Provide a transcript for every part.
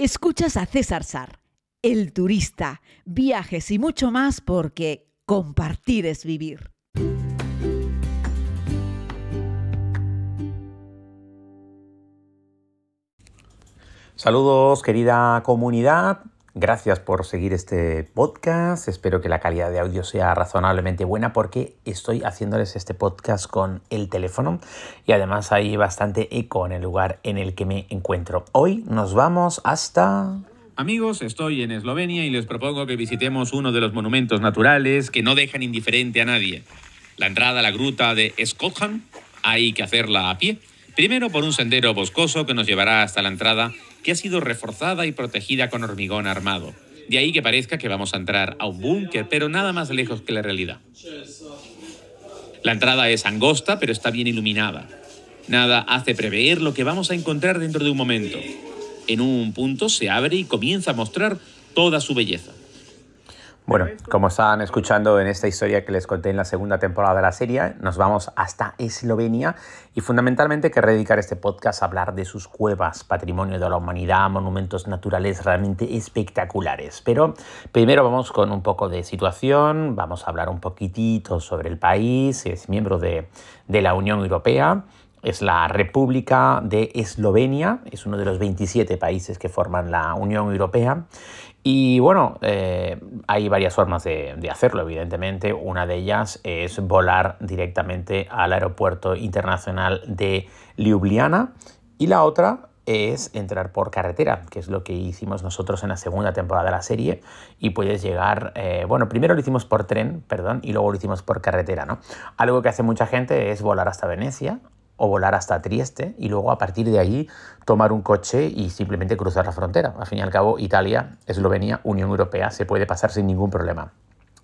Escuchas a César Sar, el turista, viajes y mucho más porque compartir es vivir. Saludos querida comunidad, Gracias por seguir este podcast. Espero que la calidad de audio sea razonablemente buena porque estoy haciéndoles este podcast con el teléfono y además hay bastante eco en el lugar en el que me encuentro. Hoy nos vamos hasta... Amigos, estoy en Eslovenia y les propongo que visitemos uno de los monumentos naturales que no dejan indiferente a nadie. La entrada a la gruta de Skotham hay que hacerla a pie. Primero por un sendero boscoso que nos llevará hasta la entrada que ha sido reforzada y protegida con hormigón armado. De ahí que parezca que vamos a entrar a un búnker, pero nada más lejos que la realidad. La entrada es angosta, pero está bien iluminada. Nada hace prever lo que vamos a encontrar dentro de un momento. En un punto se abre y comienza a mostrar toda su belleza. Bueno, como estaban escuchando en esta historia que les conté en la segunda temporada de la serie, nos vamos hasta Eslovenia y fundamentalmente querré dedicar este podcast a hablar de sus cuevas, patrimonio de la humanidad, monumentos naturales realmente espectaculares. Pero primero vamos con un poco de situación, vamos a hablar un poquitito sobre el país, es miembro de, de la Unión Europea, es la República de Eslovenia, es uno de los 27 países que forman la Unión Europea y bueno, eh, hay varias formas de, hacerlo, evidentemente. Una de ellas es volar directamente al aeropuerto internacional de Ljubljana y la otra es entrar por carretera, que es lo que hicimos nosotros en la segunda temporada de la serie, y puedes llegar, eh, bueno, primero lo hicimos por tren, perdón, y luego lo hicimos por carretera, ¿no? Algo que hace mucha gente es volar hasta Venecia, o volar hasta Trieste y luego a partir de allí tomar un coche y simplemente cruzar la frontera. Al fin y al cabo, Italia, Eslovenia, Unión Europea, se puede pasar sin ningún problema.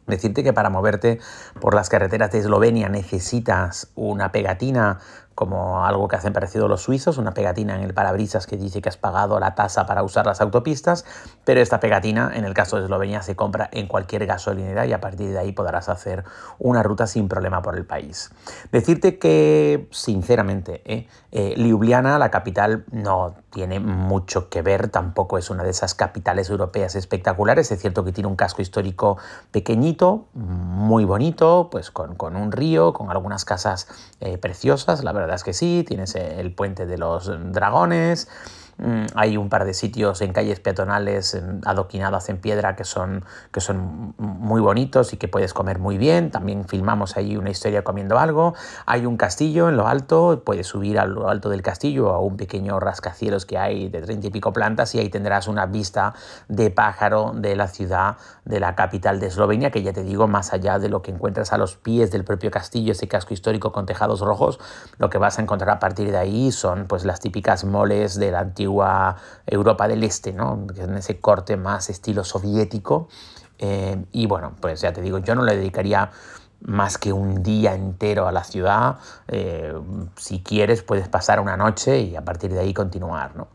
Decirte que para moverte por las carreteras de Eslovenia necesitas una pegatina como algo que hacen parecido los suizos, una pegatina en el parabrisas que dice que has pagado la tasa para usar las autopistas, pero esta pegatina en el caso de Eslovenia se compra en cualquier gasolinera y a partir de ahí podrás hacer una ruta sin problema por el país. Decirte que, sinceramente, eh, eh, Ljubljana, la capital, no tiene mucho que ver, tampoco es una de esas capitales europeas espectaculares, es cierto que tiene un casco histórico pequeñito, muy bonito, pues con, un río, con algunas casas eh, preciosas, la verdad verdad es que sí, tienes el puente de los dragones, hay un par de sitios en calles peatonales adoquinados en piedra que son, que son muy bonitos y que puedes comer muy bien. También filmamos ahí una historia comiendo algo. Hay un castillo en lo alto, puedes subir a lo alto del castillo a un pequeño rascacielos que hay de treinta y pico plantas y ahí tendrás una vista de pájaro de la ciudad, de la capital de Eslovenia, que ya te digo, más allá de lo que encuentras a los pies del propio castillo, ese casco histórico con tejados rojos, lo que vas a encontrar a partir de ahí son pues las típicas moles del antiguo Europa del Este, ¿no? en ese corte más estilo soviético. Eh, y bueno, pues ya te digo, yo no le dedicaría más que un día entero a la ciudad. Eh, si quieres, puedes pasar una noche y a partir de ahí continuar. ¿no?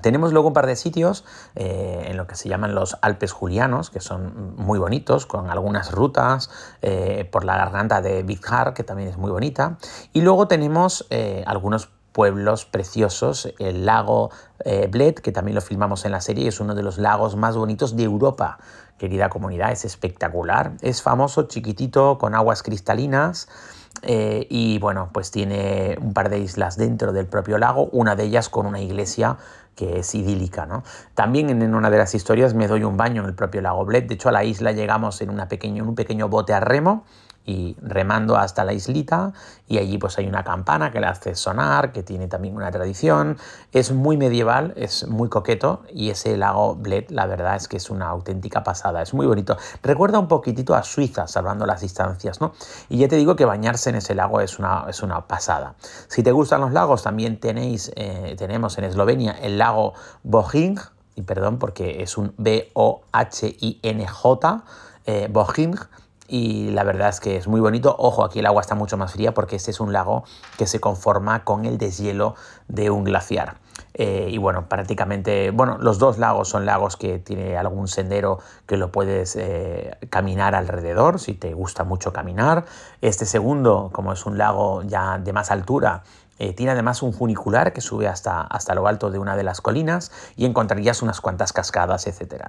Tenemos luego un par de sitios eh, en lo que se llaman los Alpes Julianos, que son muy bonitos, con algunas rutas por la garganta de Vizhar, que también es muy bonita. Y luego tenemos algunos pueblos preciosos. El lago eh, Bled, que también lo filmamos en la serie, es uno de los lagos más bonitos de Europa. Querida comunidad, es espectacular. Es famoso, chiquitito, con aguas cristalinas. Eh, y bueno, pues tiene un par de islas dentro del propio lago, una de ellas con una iglesia que es idílica. ¿no? También en una de las historias me doy un baño en el propio lago Bled. De hecho, a la isla llegamos en, una pequeño, en un pequeño bote a remo y remando hasta la islita y allí pues hay una campana que le hace sonar, que tiene también una tradición, es muy medieval, es muy coqueto y ese lago Bled la verdad es que es una auténtica pasada, es muy bonito, recuerda un poquitito a Suiza salvando las distancias, ¿no? Y ya te digo que bañarse en ese lago es una, es una pasada. Si te gustan los lagos también tenéis, eh, tenemos en Eslovenia el lago Bohinj, y perdón porque es un B-O-H-I-N-J, eh, Bohinj, y la verdad es que es muy bonito. Ojo, aquí el agua está mucho más fría porque este es un lago que se conforma con el deshielo de un glaciar. Eh, y bueno, prácticamente, bueno, los dos lagos son lagos que tiene algún sendero que lo puedes eh, caminar alrededor, si te gusta mucho caminar. Este segundo, como es un lago ya de más altura, Eh, tiene además un funicular que sube hasta, hasta lo alto de una de las colinas y encontrarías unas cuantas cascadas, etc.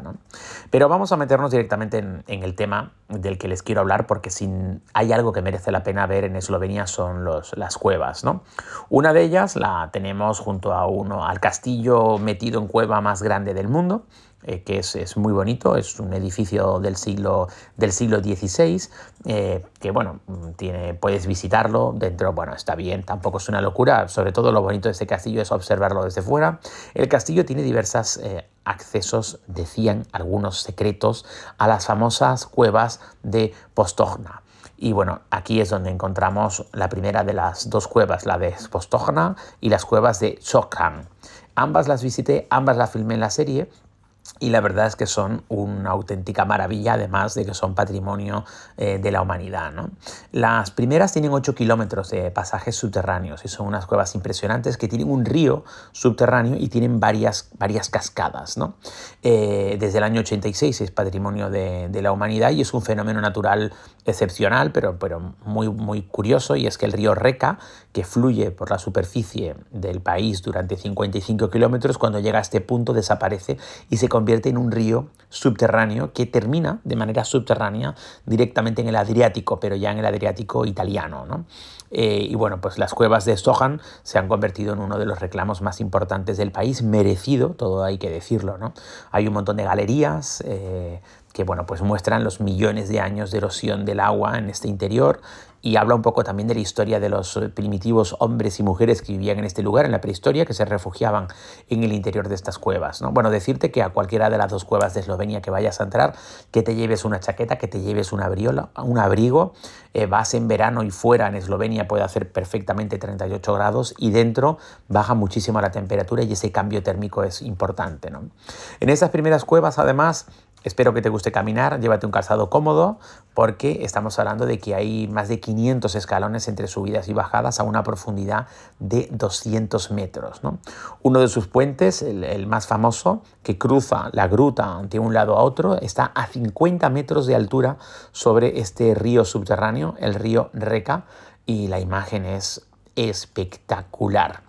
Pero vamos a meternos directamente en, el tema del que les quiero hablar porque si hay algo que merece la pena ver en Eslovenia son los, las cuevas. ¿no? Una de ellas la tenemos junto a uno, al castillo metido en cueva más grande del mundo eh, que es, muy bonito, es un edificio del siglo, del siglo XVI, eh, que bueno, puedes visitarlo, dentro, bueno, está bien, tampoco es una locura, sobre todo lo bonito de este castillo es observarlo desde fuera. El castillo tiene diversos eh, accesos, decían algunos secretos, a las famosas cuevas de Postojna. Y bueno, aquí es donde encontramos la primera de las dos cuevas, la de Postojna y las cuevas de Chokran. Ambas las visité, ambas las filmé en la serie y la verdad es que son una auténtica maravilla, además de que son patrimonio eh, de la humanidad. Las primeras tienen 8 kilómetros de pasajes subterráneos y son unas cuevas impresionantes que tienen un río subterráneo y tienen varias, varias cascadas. Eh, desde el año 86 es patrimonio de, de, la humanidad y es un fenómeno natural excepcional, pero, pero muy, muy curioso, y es que el río Reca, que fluye por la superficie del país durante 55 kilómetros, cuando llega a este punto desaparece y se convierte en un río subterráneo que termina de manera subterránea directamente en el Adriático, pero ya en el Adriático italiano. ¿no? Eh, y bueno, pues las cuevas de Stojan se han convertido en uno de los reclamos más importantes del país, merecido, todo hay que decirlo. ¿no? Hay un montón de galerías. Eh, que bueno, pues muestran los millones de años de erosión del agua en este interior y habla un poco también de la historia de los eh, primitivos hombres y mujeres que vivían en este lugar, en la prehistoria, que se refugiaban en el interior de estas cuevas. ¿no? Bueno, decirte que a cualquiera de las dos cuevas de Eslovenia que vayas a entrar, que te lleves una chaqueta, que te lleves un abrigo, eh, vas en verano y fuera en Eslovenia puede hacer perfectamente 38 grados y dentro baja muchísimo la temperatura y ese cambio térmico es importante. ¿no? En estas primeras cuevas, además, Espero que te guste caminar, llévate un calzado cómodo porque estamos hablando de que hay más de 500 escalones entre subidas y bajadas a una profundidad de 200 metros. Uno de sus puentes, el, más famoso, que cruza la gruta de un lado a otro, está a 50 metros de altura sobre este río subterráneo, el río Reca, y la imagen es espectacular.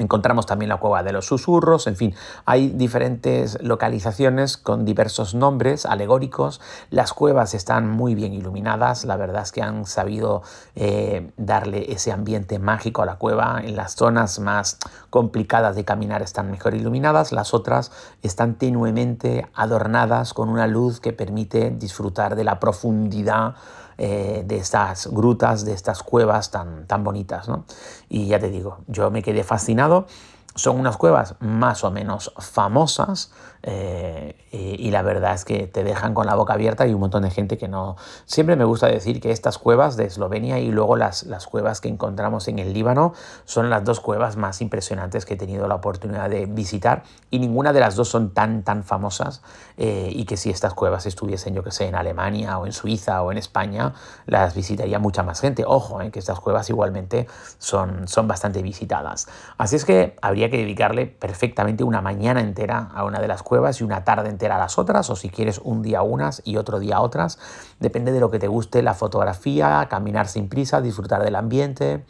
Encontramos también la cueva de los susurros, en fin, hay diferentes localizaciones con diversos nombres alegóricos. Las cuevas están muy bien iluminadas, la verdad es que han sabido eh, darle ese ambiente mágico a la cueva. En las zonas más complicadas de caminar están mejor iluminadas, las otras están tenuemente adornadas con una luz que permite disfrutar de la profundidad eh, de estas grutas, de estas cuevas tan, tan bonitas. ¿no? Y ya te digo, yo me quedé fascinado. Son unas cuevas más o menos famosas, eh, y, la verdad es que te dejan con la boca abierta y un montón de gente que no... Siempre me gusta decir que estas cuevas de Eslovenia y luego las, las cuevas que encontramos en el Líbano son las dos cuevas más impresionantes que he tenido la oportunidad de visitar y ninguna de las dos son tan, tan famosas eh, y que si estas cuevas estuviesen, yo que sé, en Alemania o en Suiza o en España, las visitaría mucha más gente. Ojo, eh, que estas cuevas igualmente son, son bastante visitadas. Así es que habría que dedicarle perfectamente una mañana entera a una de las cuevas y una tarde entera a las otras, o si quieres un día unas y otro día otras. Depende de lo que te guste, la fotografía, caminar sin prisa, disfrutar del ambiente.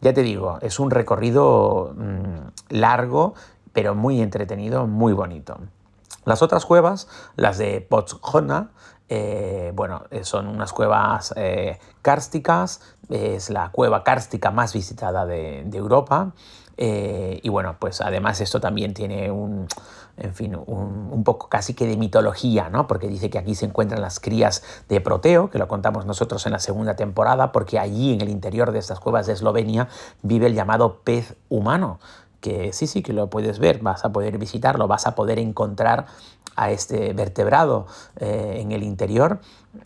Ya te digo, es un recorrido mm, largo, pero muy entretenido, muy bonito. Las otras cuevas, las de Potsjona, eh, bueno, eh, son unas cuevas eh, kársticas, es la cueva kárstica más visitada de, Europa. y bueno, pues además esto también tiene un, en fin, un, poco casi que de mitología, ¿no? Porque dice que aquí se encuentran las crías de Proteo, que lo contamos nosotros en la segunda temporada, porque allí en el interior de estas cuevas de Eslovenia vive el llamado pez humano, que sí, sí, que lo puedes ver, vas a poder visitarlo, vas a poder encontrar a este vertebrado eh, en el interior.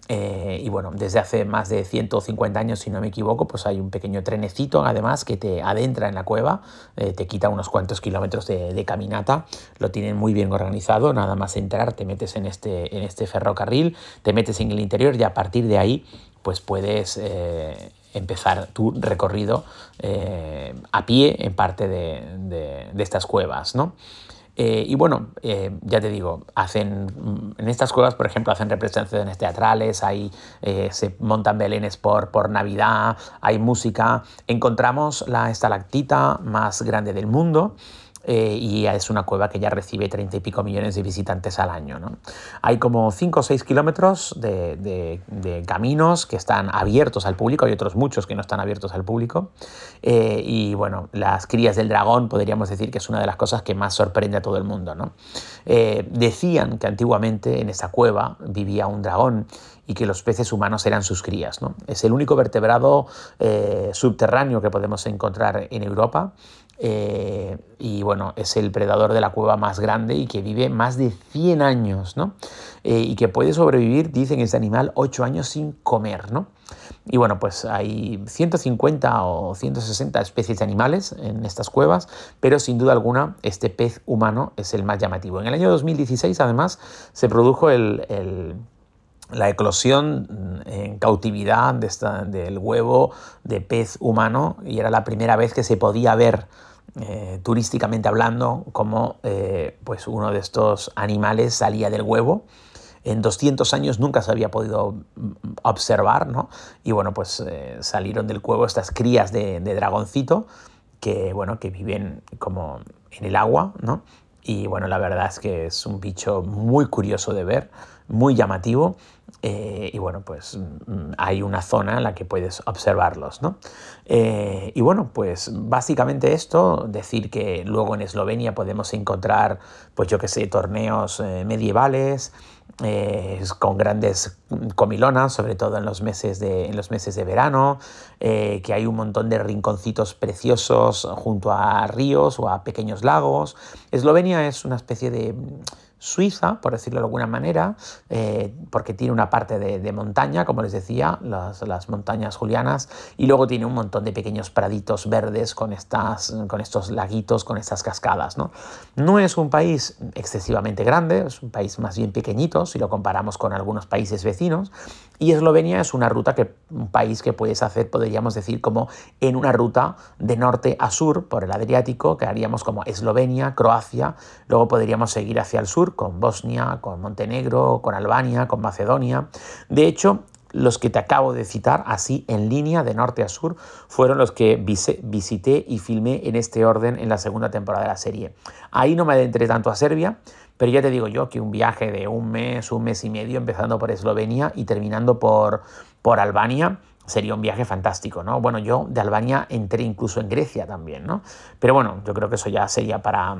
Eh, y bueno, desde hace más de 150 años, si no me equivoco, pues hay un pequeño trenecito además que te adentra en la cueva, eh, te quita unos cuantos kilómetros de, caminata, lo tienen muy bien organizado, nada más entrar, te metes en este, en este ferrocarril, te metes en el interior y a partir de ahí pues puedes empezar tu recorrido a pie en parte de, de estas cuevas, ¿no? Eh, y bueno, eh, ya te digo, hacen en estas cuevas, por ejemplo, hacen representaciones teatrales, hay, se montan belenes por, por Navidad, hay música. Encontramos la estalactita más grande del mundo. Eh, y es una cueva que ya recibe 30 y pico millones de visitantes al año. Hay como 5 o 6 kilómetros de, caminos que están abiertos al público, hay otros muchos que no están abiertos al público. Eh, y bueno, las crías del dragón podríamos decir que es una de las cosas que más sorprende a todo el mundo. Eh, decían que antiguamente en esa cueva vivía un dragón y que los peces humanos eran sus crías. ¿no? Es el único vertebrado subterráneo que podemos encontrar en Europa eh, y bueno, es el predador de la cueva más grande y que vive más de 100 años, ¿no? Eh, y que puede sobrevivir, dicen este animal, 8 años sin comer, ¿no? Y bueno, pues hay 150 o 160 especies de animales en estas cuevas, pero sin duda alguna este pez humano es el más llamativo. En el año 2016 además se produjo el, la eclosión en cautividad de esta, del huevo de pez humano y era la primera vez que se podía ver eh, turísticamente hablando, como eh, pues uno de estos animales salía del huevo. En 200 años nunca se había podido mm, observar, ¿no? Y bueno, pues eh, salieron del huevo estas crías de, de, dragoncito que, bueno, que viven como en el agua, ¿no? Y bueno, la verdad es que es un bicho muy curioso de ver, muy llamativo eh, y bueno, pues mm, hay una zona en la que puedes observarlos, ¿no? Eh, y bueno, pues básicamente esto, decir que luego en Eslovenia podemos encontrar, pues yo que sé, torneos eh, medievales, con grandes comilonas, sobre todo en los meses de, en los meses de verano, que hay un montón de rinconcitos preciosos junto a ríos o a pequeños lagos. Eslovenia es una especie de Suiza, por decirlo de alguna manera, eh, porque tiene una parte de, montaña, como les decía, las, montañas julianas, y luego tiene un montón de pequeños praditos verdes con, estas, con estos laguitos, con estas cascadas. ¿no? no es un país excesivamente grande, es un país más bien pequeñito si lo comparamos con algunos países vecinos, y Eslovenia es una ruta que, un país que puedes hacer, podríamos decir, como en una ruta de norte a sur por el Adriático, que haríamos como Eslovenia, Croacia, luego podríamos seguir hacia el sur con Bosnia, con Montenegro, con Albania, con Macedonia. De hecho, los que te acabo de citar, así en línea de norte a sur, fueron los que visité y filmé en este orden en la segunda temporada de la serie. Ahí no me adentré tanto a Serbia, pero ya te digo yo que un viaje de un mes, un mes y medio, empezando por Eslovenia y terminando por, por Albania, sería un viaje fantástico, ¿no? Bueno, yo de Albania entré incluso en Grecia también, ¿no? Pero bueno, yo creo que eso ya sería para,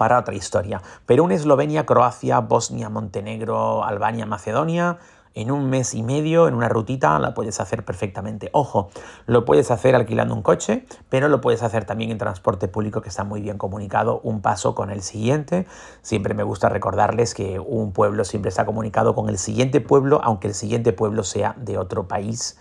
para otra historia. Pero un Eslovenia, Croacia, Bosnia, Montenegro, Albania, Macedonia, en un mes y medio, en una rutita, la puedes hacer perfectamente. Ojo, lo puedes hacer alquilando un coche, pero lo puedes hacer también en transporte público que está muy bien comunicado, un paso con el siguiente. Siempre me gusta recordarles que un pueblo siempre está comunicado con el siguiente pueblo, aunque el siguiente pueblo sea de otro país.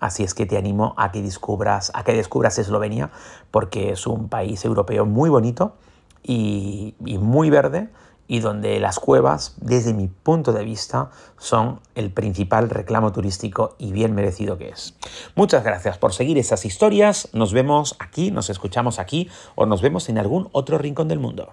Así es que te animo a que descubras, a que descubras Eslovenia, porque es un país europeo muy bonito y, muy verde y donde las cuevas, desde mi punto de vista, son el principal reclamo turístico y bien merecido que es. Muchas gracias por seguir esas historias. Nos vemos aquí, nos escuchamos aquí o nos vemos en algún otro rincón del mundo.